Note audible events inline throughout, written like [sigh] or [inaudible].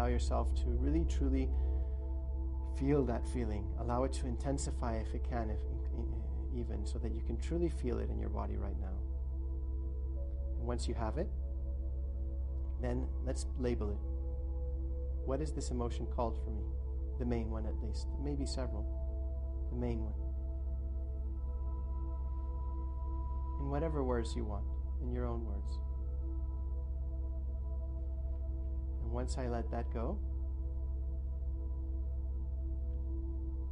allow yourself to really truly feel that feeling. Allow it to intensify if it can, if even so that you can truly feel it in your body right now. And once you have it, then let's label it. What is this emotion called for me? The main one, at least. Maybe several. The main one. In whatever words you want, in your own words. And once I let that go,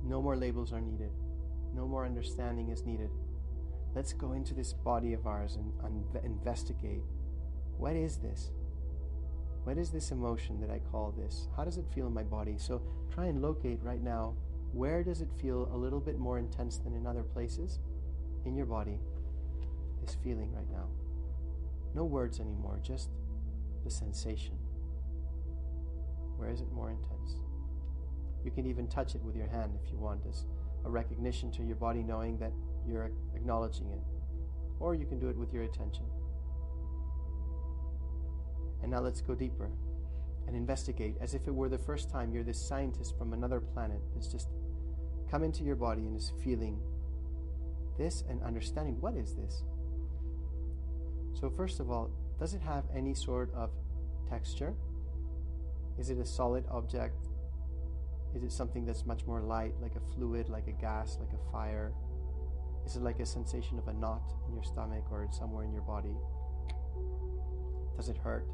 no more labels are needed. No more understanding is needed. Let's go into this body of ours and, and investigate. What is this? What is this emotion that I call this? How does it feel in my body? So try and locate right now where does it feel a little bit more intense than in other places in your body? This feeling right now. No words anymore, just the sensation. Where is it more intense? You can even touch it with your hand if you want as a recognition to your body knowing that you're acknowledging it. Or you can do it with your attention. And now let's go deeper and investigate as if it were the first time you're this scientist from another planet that's just come into your body and is feeling this and understanding what is this. So, first of all, does it have any sort of texture? Is it a solid object? Is it something that's much more light, like a fluid, like a gas, like a fire? Is it like a sensation of a knot in your stomach or somewhere in your body? Does it hurt?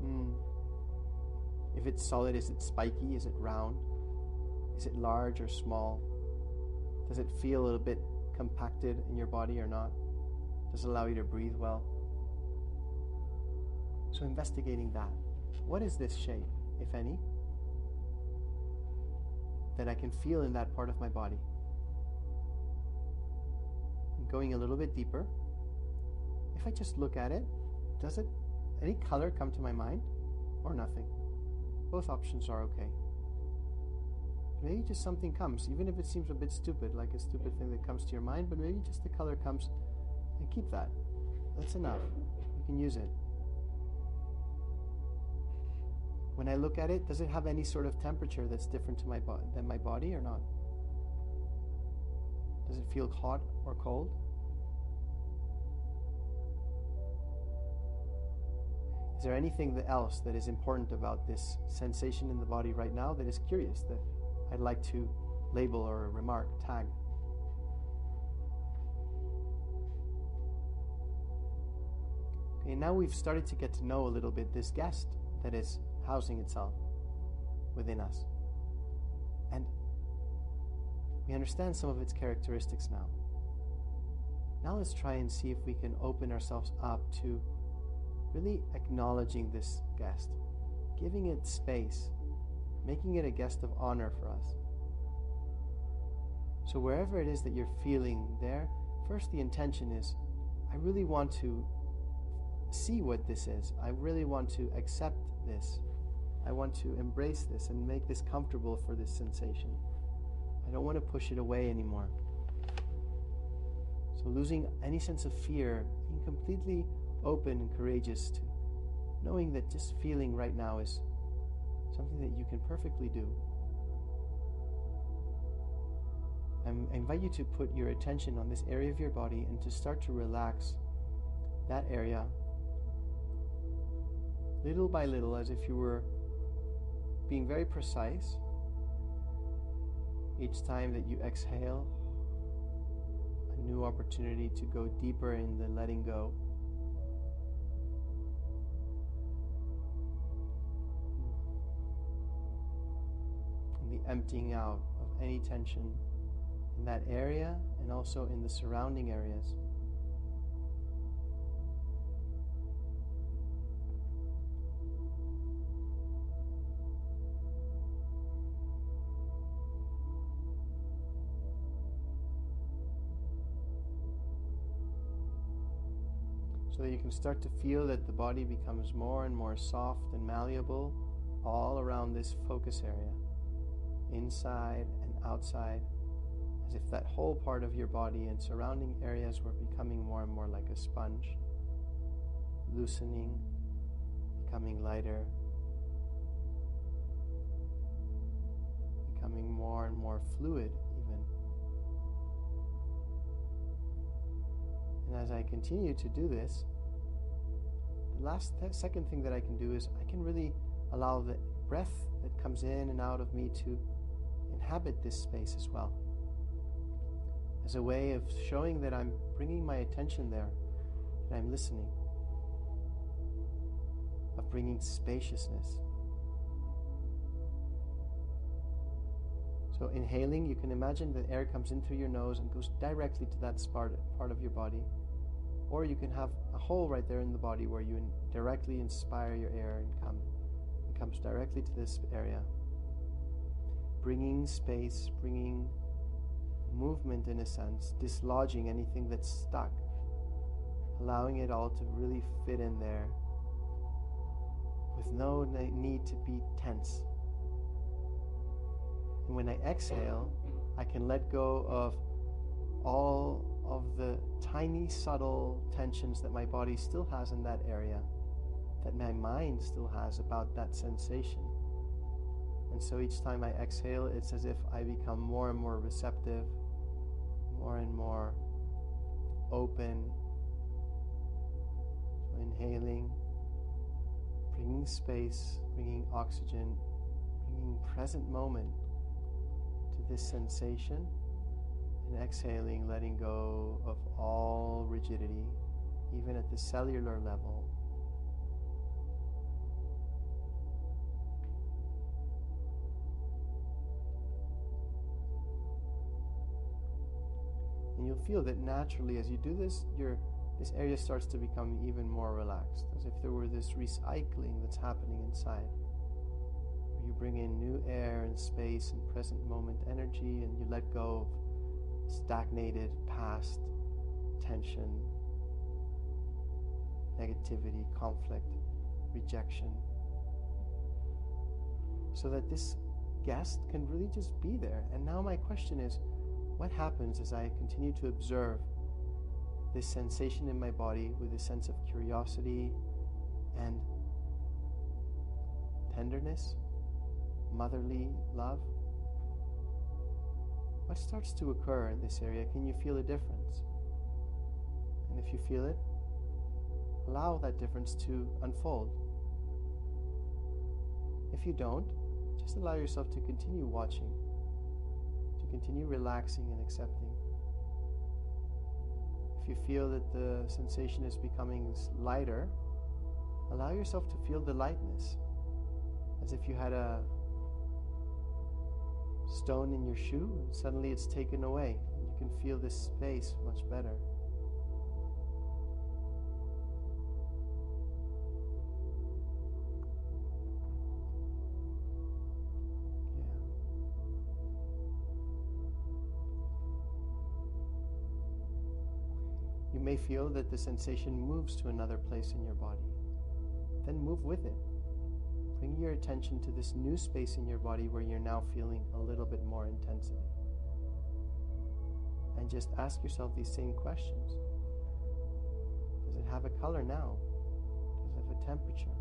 Hmm. If it's solid, is it spiky? Is it round? Is it large or small? Does it feel a little bit compacted in your body or not? Does it allow you to breathe well? So, investigating that. What is this shape, if any? that I can feel in that part of my body. And going a little bit deeper, if I just look at it, does it any color come to my mind or nothing? Both options are okay. Maybe just something comes, even if it seems a bit stupid, like a stupid thing that comes to your mind, but maybe just the color comes and keep that. That's enough. You can use it. When I look at it, does it have any sort of temperature that's different to my bo- than my body or not? Does it feel hot or cold? Is there anything else that is important about this sensation in the body right now that is curious that I'd like to label or remark, tag? Okay, now we've started to get to know a little bit this guest that is housing itself within us. And we understand some of its characteristics now. Now let's try and see if we can open ourselves up to really acknowledging this guest, giving it space, making it a guest of honor for us. So, wherever it is that you're feeling there, first the intention is I really want to see what this is. I really want to accept this. I want to embrace this and make this comfortable for this sensation. I don't want to push it away anymore. So, losing any sense of fear, being completely open and courageous to knowing that just feeling right now is something that you can perfectly do. I invite you to put your attention on this area of your body and to start to relax that area little by little as if you were being very precise each time that you exhale, a new opportunity to go deeper in the letting go. And the emptying out of any tension in that area and also in the surrounding areas. so that you can start to feel that the body becomes more and more soft and malleable all around this focus area, inside and outside, as if that whole part of your body and surrounding areas were becoming more and more like a sponge, loosening, becoming lighter, becoming more and more fluid. And as I continue to do this, the last th- second thing that I can do is I can really allow the breath that comes in and out of me to inhabit this space as well. As a way of showing that I'm bringing my attention there, that I'm listening, of bringing spaciousness. So, inhaling, you can imagine the air comes in through your nose and goes directly to that part, part of your body. Or you can have a hole right there in the body where you in directly inspire your air and come. It comes directly to this area. Bringing space, bringing movement in a sense, dislodging anything that's stuck, allowing it all to really fit in there with no need to be tense. And when I exhale, I can let go of all of the tiny, subtle tensions that my body still has in that area, that my mind still has about that sensation. And so each time I exhale, it's as if I become more and more receptive, more and more open. So inhaling, bringing space, bringing oxygen, bringing present moment to this sensation and exhaling, letting go of all rigidity, even at the cellular level. And you'll feel that naturally as you do this, your this area starts to become even more relaxed, as if there were this recycling that's happening inside. You bring in new air and space and present moment energy, and you let go of stagnated past tension, negativity, conflict, rejection. So that this guest can really just be there. And now, my question is what happens as I continue to observe this sensation in my body with a sense of curiosity and tenderness, motherly love? What starts to occur in this area? Can you feel a difference? And if you feel it, allow that difference to unfold. If you don't, just allow yourself to continue watching, to continue relaxing and accepting. If you feel that the sensation is becoming lighter, allow yourself to feel the lightness as if you had a stone in your shoe, and suddenly it's taken away. You can feel this space much better. You may feel that the sensation moves to another place in your body. Then move with it. Bring your attention to this new space in your body where you're now feeling a little bit more intensity. And just ask yourself these same questions Does it have a color now? Does it have a temperature?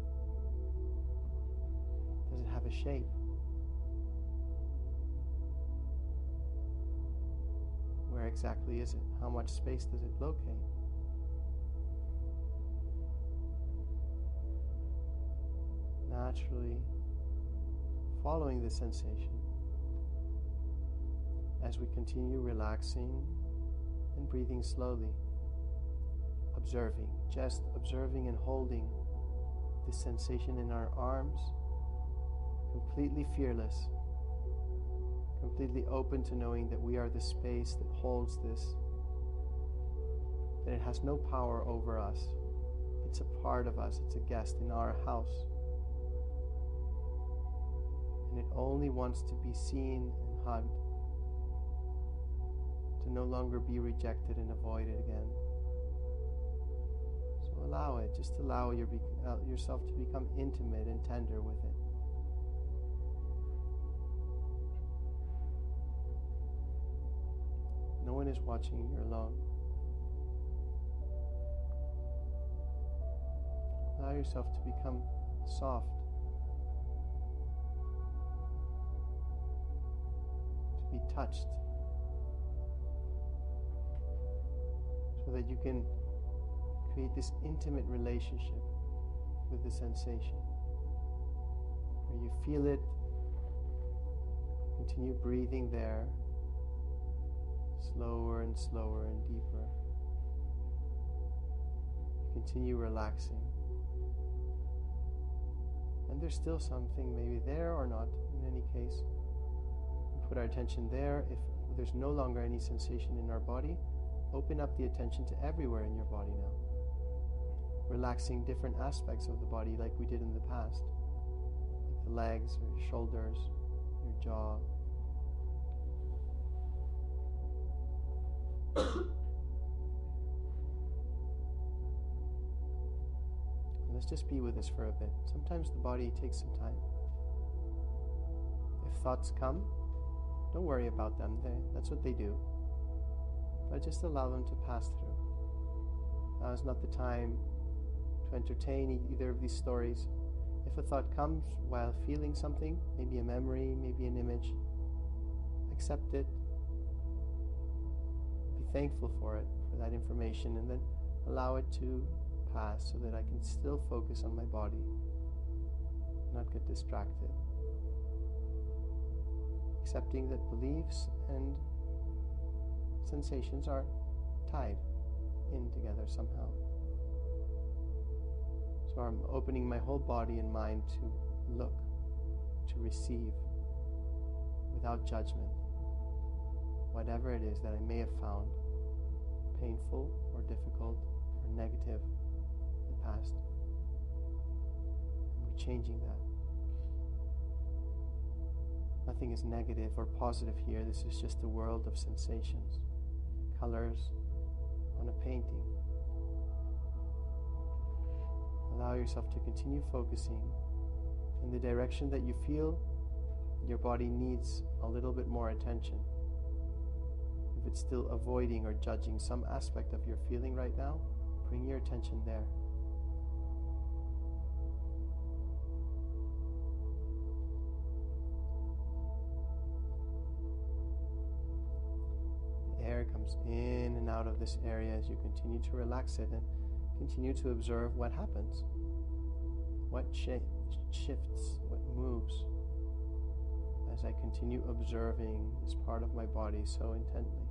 Does it have a shape? Where exactly is it? How much space does it locate? Naturally following the sensation as we continue relaxing and breathing slowly, observing, just observing and holding the sensation in our arms, completely fearless, completely open to knowing that we are the space that holds this, that it has no power over us. It's a part of us, it's a guest in our house only wants to be seen and hugged, to no longer be rejected and avoided again. So allow it, just allow your, uh, yourself to become intimate and tender with it. No one is watching, you're alone. Allow yourself to become soft touched. So that you can create this intimate relationship with the sensation. Where you feel it, continue breathing there, slower and slower and deeper. Continue relaxing. And there's still something maybe there or not, in any case. Put our attention there. If there's no longer any sensation in our body, open up the attention to everywhere in your body now. Relaxing different aspects of the body like we did in the past, like the legs or your shoulders, your jaw. [coughs] let's just be with this for a bit. Sometimes the body takes some time. If thoughts come, don't worry about them. They, that's what they do. But just allow them to pass through. Now is not the time to entertain either of these stories. If a thought comes while feeling something, maybe a memory, maybe an image, accept it. Be thankful for it, for that information, and then allow it to pass so that I can still focus on my body, not get distracted. Accepting that beliefs and sensations are tied in together somehow. So I'm opening my whole body and mind to look, to receive, without judgment, whatever it is that I may have found painful or difficult or negative in the past. And we're changing that. Nothing is negative or positive here. This is just a world of sensations, colors on a painting. Allow yourself to continue focusing in the direction that you feel your body needs a little bit more attention. If it's still avoiding or judging some aspect of your feeling right now, bring your attention there. Comes in and out of this area as you continue to relax it and continue to observe what happens, what shifts, what moves as I continue observing this part of my body so intently.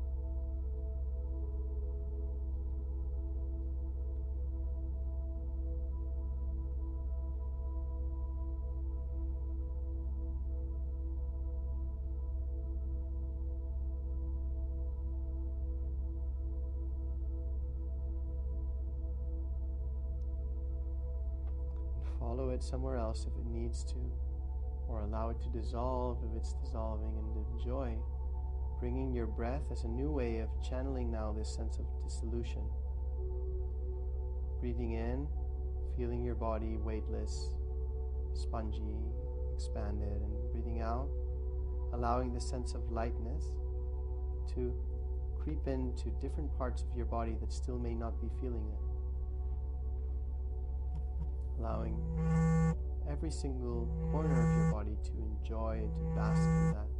It somewhere else if it needs to, or allow it to dissolve if it's dissolving, and enjoy bringing your breath as a new way of channeling now this sense of dissolution. Breathing in, feeling your body weightless, spongy, expanded, and breathing out, allowing the sense of lightness to creep into different parts of your body that still may not be feeling it allowing every single corner of your body to enjoy and to bask in that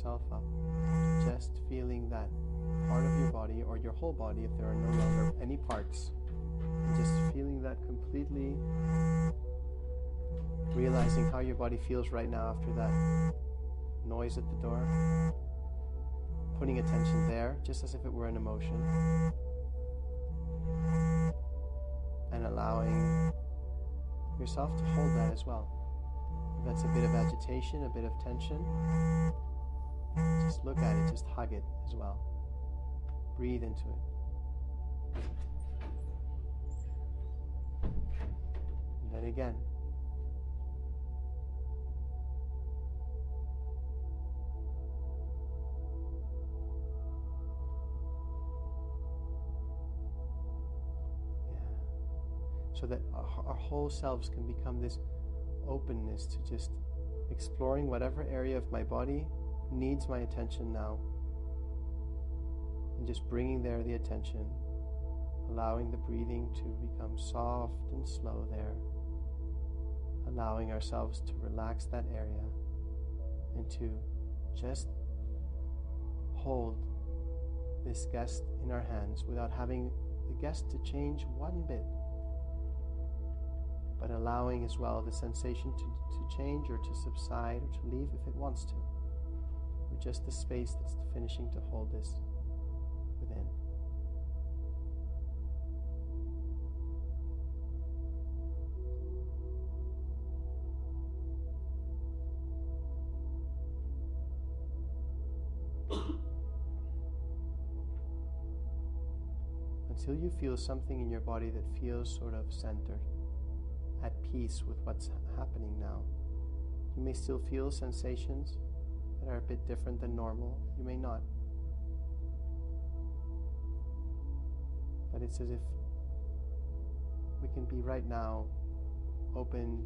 yourself up. Just feeling that part of your body or your whole body if there are no longer any parts. And just feeling that completely, realizing how your body feels right now after that noise at the door. Putting attention there, just as if it were an emotion. And allowing yourself to hold that as well. If that's a bit of agitation, a bit of tension, just look at it, just hug it as well. Breathe into it. And then again. Yeah. so that our, our whole selves can become this openness to just exploring whatever area of my body needs my attention now. And just bringing there the attention, allowing the breathing to become soft and slow there, allowing ourselves to relax that area and to just hold this guest in our hands without having the guest to change one bit, but allowing as well the sensation to, to change or to subside or to leave if it wants to, just the space that's finishing to hold this within. until you feel something in your body that feels sort of centered, at peace with what's happening now. You may still feel sensations that are a bit different than normal. You may not. But it's as if we can be right now open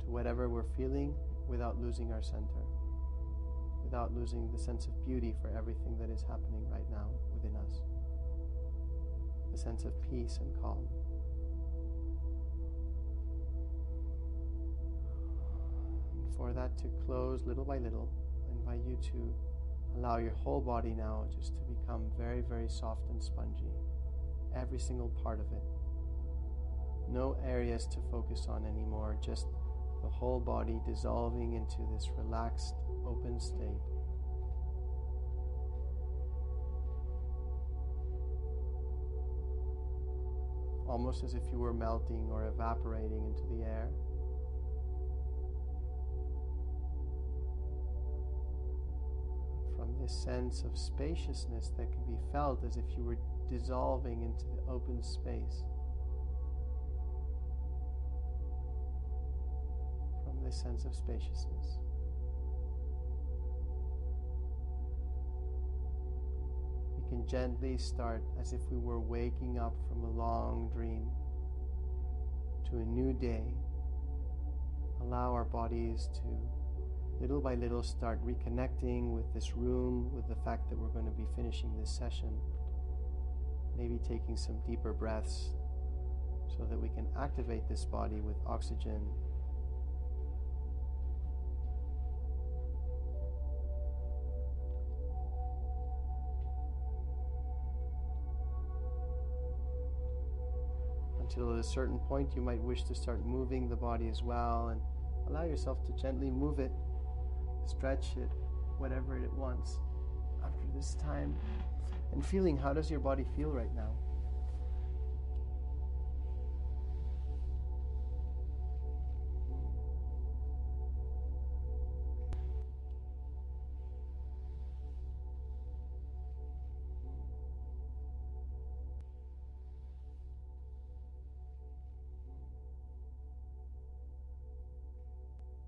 to whatever we're feeling without losing our center, without losing the sense of beauty for everything that is happening right now within us a sense of peace and calm. For that to close little by little, invite you to allow your whole body now just to become very, very soft and spongy. Every single part of it. No areas to focus on anymore, just the whole body dissolving into this relaxed, open state. almost as if you were melting or evaporating into the air. Sense of spaciousness that can be felt as if you were dissolving into the open space. From this sense of spaciousness. We can gently start as if we were waking up from a long dream to a new day. Allow our bodies to little by little start reconnecting with this room, with the fact that we're going to be finishing this session. Maybe taking some deeper breaths so that we can activate this body with oxygen until at a certain point you might wish to start moving the body as well and allow yourself to gently move it, stretch it, whatever it wants after this time. And feeling how does your body feel right now?